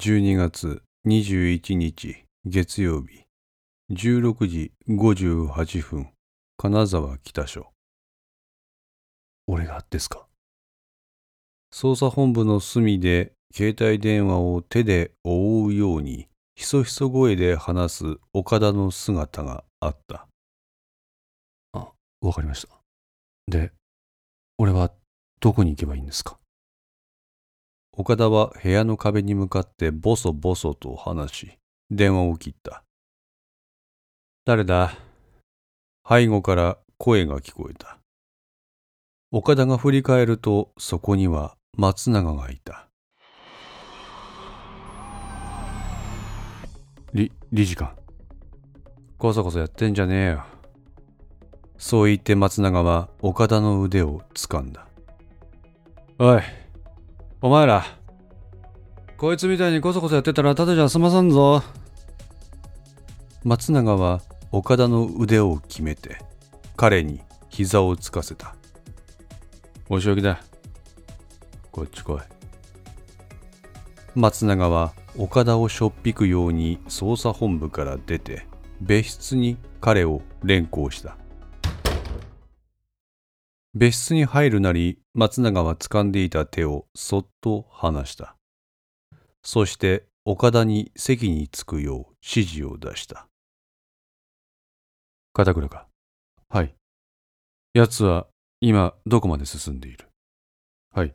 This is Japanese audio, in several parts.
12月21日月曜日。16時58分金沢北署。俺がですか？捜査本部の隅で携帯電話を手で覆うようにひそひそ声で話す岡田の姿があった。あわかりました。で俺はどこに行けばいいんですか？岡田は部屋の壁に向かってボソボソと話し、電話を切った。誰だ？背後から声が聞こえた。岡田が振り返ると、そこには松永がいた。り、理事官。こそこそやってんじゃねえよ。そう言って松永は岡田の腕を掴んだ。おい、お前ら、こいつみたいにこそこそやってたらただじゃ済まさんぞ。松永は岡田の腕を決めて、彼に膝をつかせた。お仕置きだ。こっち来い。松永は岡田をしょっぴくように捜査本部から出て、別室に彼を連行した。別室に入るなり松永は掴んでいた手をそっと離した。そして岡田に席に着くよう指示を出した。片倉か。はい。奴は今どこまで進んでいる？はい。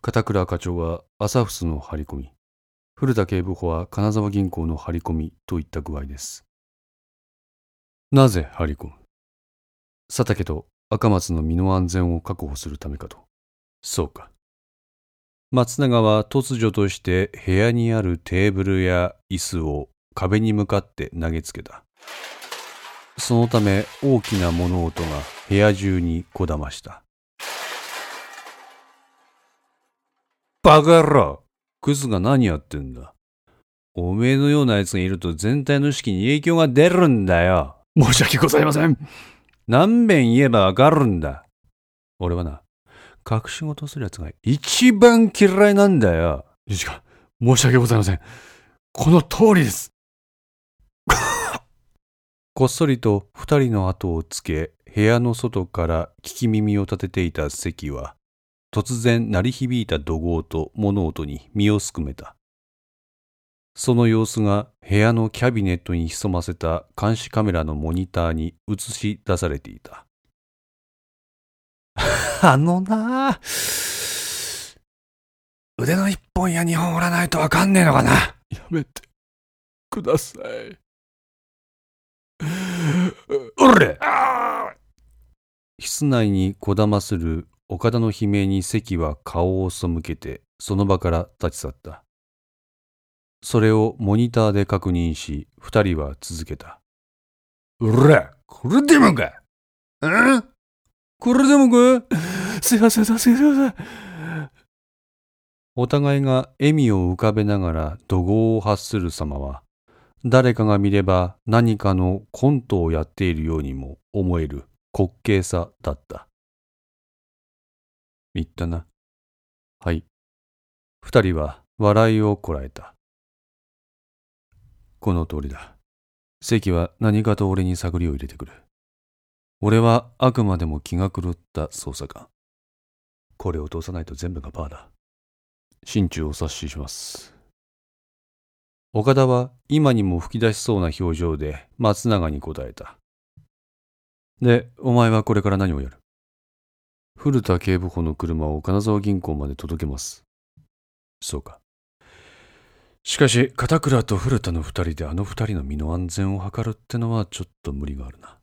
片倉課長は朝フスの張り込み、古田警部補は金沢銀行の張り込みといった具合です。なぜ張り込む？佐竹と赤松の身の安全を確保するためかと。そうか。松永は突如として部屋にあるテーブルや椅子を壁に向かって投げつけた。そのため大きな物音が部屋中にこだました。バカ野郎クズが何やってんだおめえのような奴がいると全体の式に影響が出るんだよ。申し訳ございません。何遍言えばわかるんだ。俺はな、隠し事する奴が一番嫌いなんだよ。理事官、申し訳ございません。この通りです。こっそりと二人の後をつけ、部屋の外から聞き耳を立てていた関は、突然鳴り響いた怒号と物音に身をすくめた。その様子が部屋のキャビネットに潜ませた監視カメラのモニターに映し出されていた。あのな腕の一本や二本折らないとわかんねえのかなやめてください。おれ室内にこだまする岡田の悲鳴に関は顔を背けてその場から立ち去った。それをモニターで確認し、二人は続けた。うら、これでもかん？これでもかすいません、すいません。お互いが笑みを浮かべながら怒号を発する様は、誰かが見れば何かのコントをやっているようにも思える滑稽さだった。言ったな。はい。二人は笑いをこらえた。この通りだ。関は何かと俺に探りを入れてくる。俺はあくまでも気が狂った捜査官。これを通さないと全部がパーだ。心中を察しします。岡田は今にも吹き出しそうな表情で松永に答えた。で、お前はこれから何をやる？古田警部補の車を金沢銀行まで届けます。そうか。しかし、片倉と古田の二人であの二人の身の安全を図るってのはちょっと無理があるな。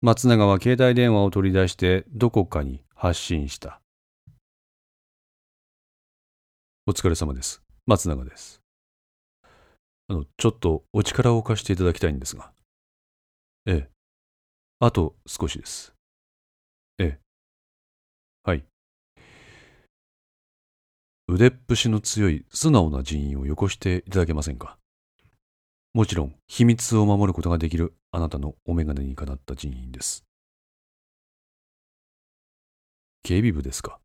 松永は携帯電話を取り出してどこかに発信した。お疲れ様です。松永です。あの、ちょっとお力を貸していただきたいんですが。ええ。あと少しです。ええ。はい。腕っぷしの強い素直な人員をよこしていただけませんか？もちろん秘密を守ることができるあなたのお眼鏡にかなった人員です。警備部ですか？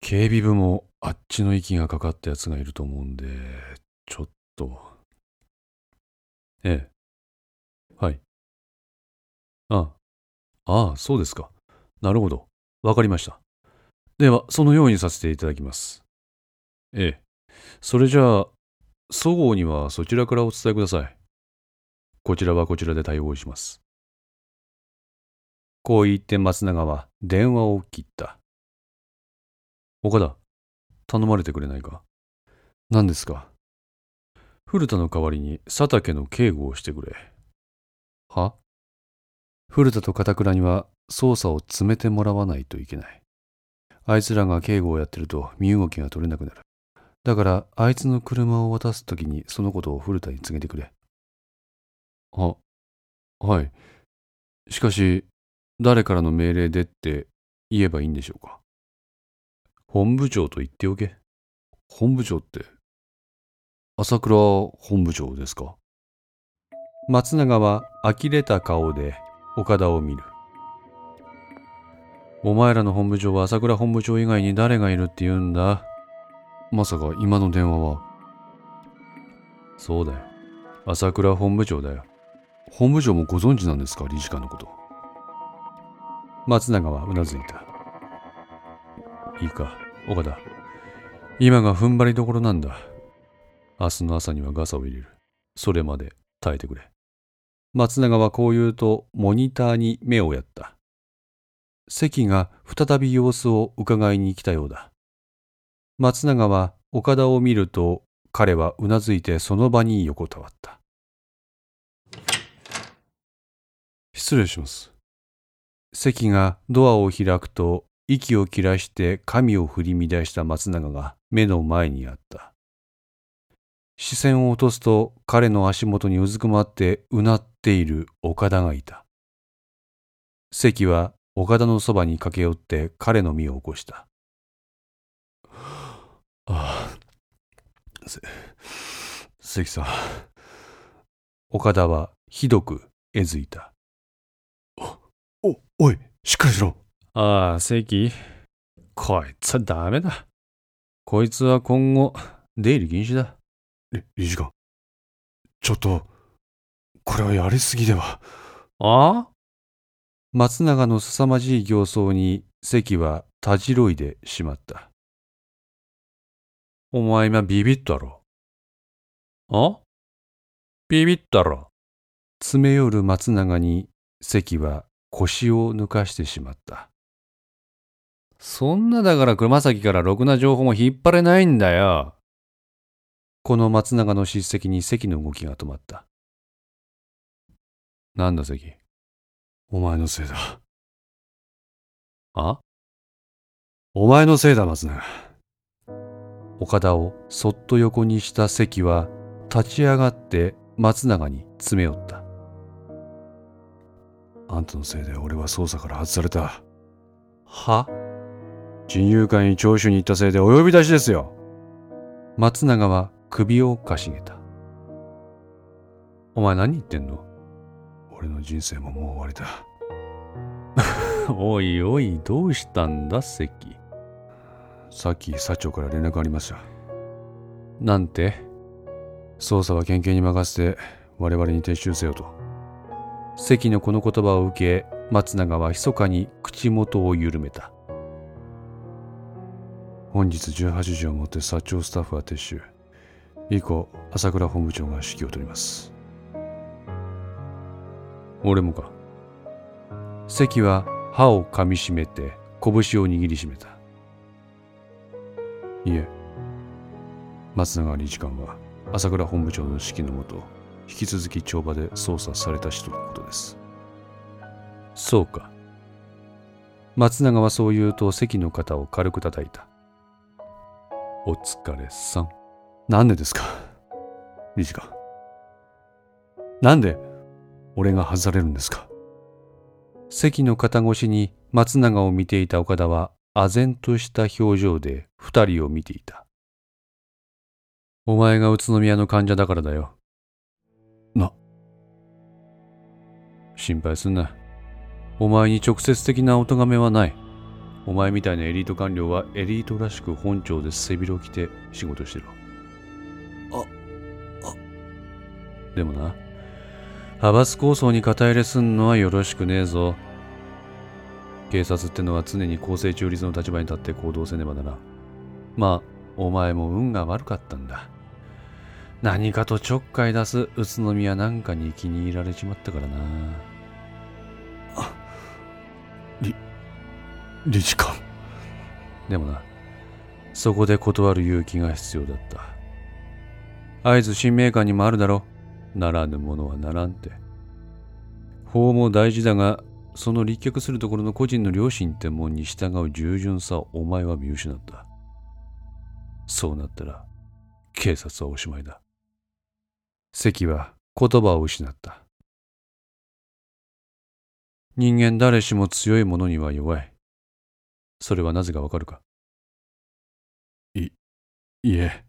警備部もあっちの息がかかったやつがいると思うんで、ちょっと。ええ。はい。ああ。ああ、そうですか。なるほど。わかりました。では、そのようにさせていただきます。ええ。それじゃあ、そごうにはそちらからお伝えください。こちらはこちらで対応します。こう言って松永は電話を切った。岡田、頼まれてくれないか？何ですか？古田の代わりに佐竹の警護をしてくれ。は？古田と片倉には捜査を詰めてもらわないといけない。あいつらが警護をやってると身動きが取れなくなる。だからあいつの車を渡すときにそのことを古田に告げてくれ。あ、はい。しかし、誰からの命令でって言えばいいんでしょうか本部長と言っておけ。本部長って、朝倉本部長ですか松永は呆れた顔で岡田を見る。お前らの本部長は朝倉本部長以外に誰がいるって言うんだ？まさか今の電話は？そうだよ。朝倉本部長だよ。本部長もご存知なんですか？理事官のこと。松永はうなずいた。いいか、岡田。今が踏ん張りどころなんだ。明日の朝にはガサを入れる。それまで耐えてくれ。松永はこう言うと、モニターに目をやった。関が再び様子を伺いに来たようだ。松永は岡田を見ると、彼はうなずいてその場に横たわった。失礼します。関がドアを開くと息を切らして髪を振り乱した松永が目の前にあった。視線を落とすと彼の足元にうずくまってうなっている岡田がいた。関は岡田のそばに駆け寄って彼の身を起こした。ああ、せ、関さん。岡田はひどくえずいた。お、おい、しっかりしろ。ああ、関。こいつはダメだ。こいつは今後、出入り禁止だ。理事官。ちょっと、これはやりすぎでは。ああ？松永の凄まじい形相に関はたじろいでしまった。お前今ビビったろ？あ？ビビったろ？詰め寄る松永に関は腰を抜かしてしまった。そんなだから熊崎からろくな情報も引っ張れないんだよ。この松永の叱責に関の動きが止まった。なんだ関。お前のせいだ。あ？お前のせいだ松永。岡田をそっと横にした関は立ち上がって松永に詰め寄った。あんたのせいで俺は捜査から外された。は？人友会に聴取に行ったせいでお呼び出しですよ。松永は首をかしげた。お前何言ってんの？俺の人生ももう終わりだ。おいおい、どうしたんだ、関？さっき社長から連絡ありました。なんて？捜査は県警に任せて我々に撤収せよと。関のこの言葉を受け松永は密かに口元を緩めた本日18時をもって薩長スタッフは撤収以降朝倉本部長が指揮を執ります俺もか関は歯をかみしめて拳を握りしめたいえ松永理事官は朝倉本部長の指揮のもと引き続き帳場で捜査された人のことです。そうか。松永はそう言うと関の肩を軽く叩いた。お疲れさん。なんでですか？理事官。なんで俺が外されるんですか？関の肩越しに松永を見ていた岡田は唖然とした表情で二人を見ていた。お前が宇都宮の患者だからだよ。な。心配すんな。お前に直接的なお咎めはない。お前みたいなエリート官僚はエリートらしく本庁で背広着て仕事してろ。あ、あ。でもな、派閥構想に肩入れすんのはよろしくねえぞ。警察ってのは常に公正中立の立場に立って行動せねばならまあ、お前も運が悪かったんだ。何かとちょっかい出す宇都宮なんかに気に入られちまったからな。理事官でもな、そこで断る勇気が必要だった。合図新名官にもあるだろ。ならぬものはならんて。法も大事だが、その立脚するところの個人の良心ってもんに従う従順さをお前は見失った。そうなったら、警察はおしまいだ。関は言葉を失った。人間誰しも強い者には弱い。それはなぜかわかるかい、いえ。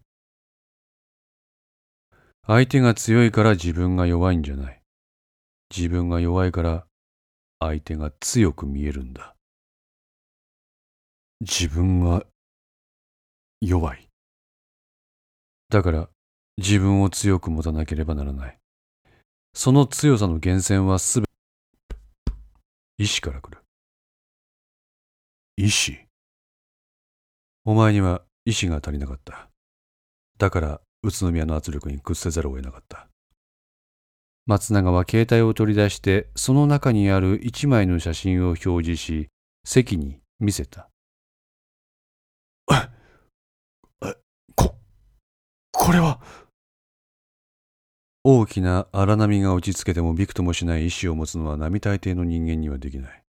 相手が強いから自分が弱いんじゃない。自分が弱いから相手が強く見えるんだ。自分が弱い。だから自分を強く持たなければならない。その強さの源泉はすべて意志から来る。意志お前には意志が足りなかった。だから宇都宮の圧力に屈せざるを得なかった。松永は携帯を取り出してその中にある一枚の写真を表示し席に見せた。え、こ、これは？大きな荒波が打ちつけてもびくともしない意志を持つのは並大抵の人間にはできない。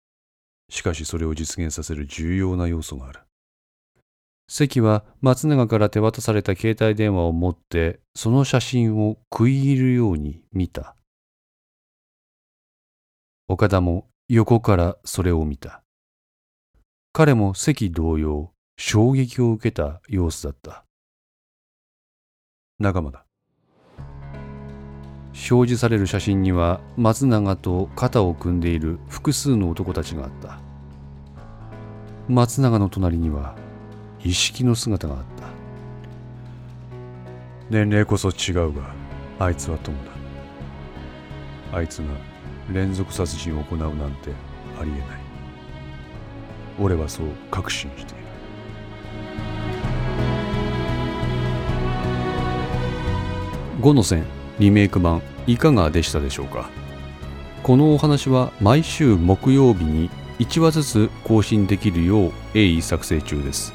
しかしそれを実現させる重要な要素がある。関は松永から手渡された携帯電話を持ってその写真を食い入るように見た。岡田も横からそれを見た。彼も関同様衝撃を受けた様子だった。仲間だ。表示される写真には松永と肩を組んでいる複数の男たちがあった松永の隣には一式の姿があった。年齢こそ違うがあいつは友だ。あいつが連続殺人を行うなんてありえない。俺はそう確信している。5の線リメイク版いかがでしたでしょうか？このお話は毎週木曜日に1話ずつ更新できるよう鋭意作成中です。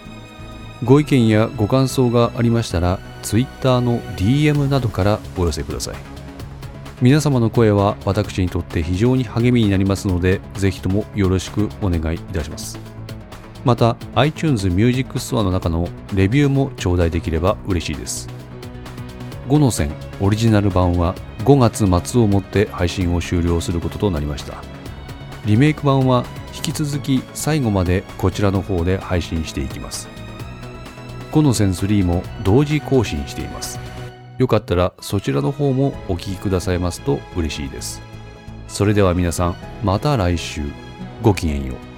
ご意見やご感想がありましたら Twitter の DM などからお寄せください。皆様の声は私にとって非常に励みになりますのでぜひともよろしくお願いいたします。また iTunes Music Store の中のレビューも頂戴できれば嬉しいです。5の線オリジナル版は5月末をもって配信を終了することとなりました。リメイク版は引き続き最後までこちらの方で配信していきます。5の線3も同時更新しています。よかったらそちらの方もお聴きくださいますと嬉しいです。それでは皆さんまた来週。ごきげんよう。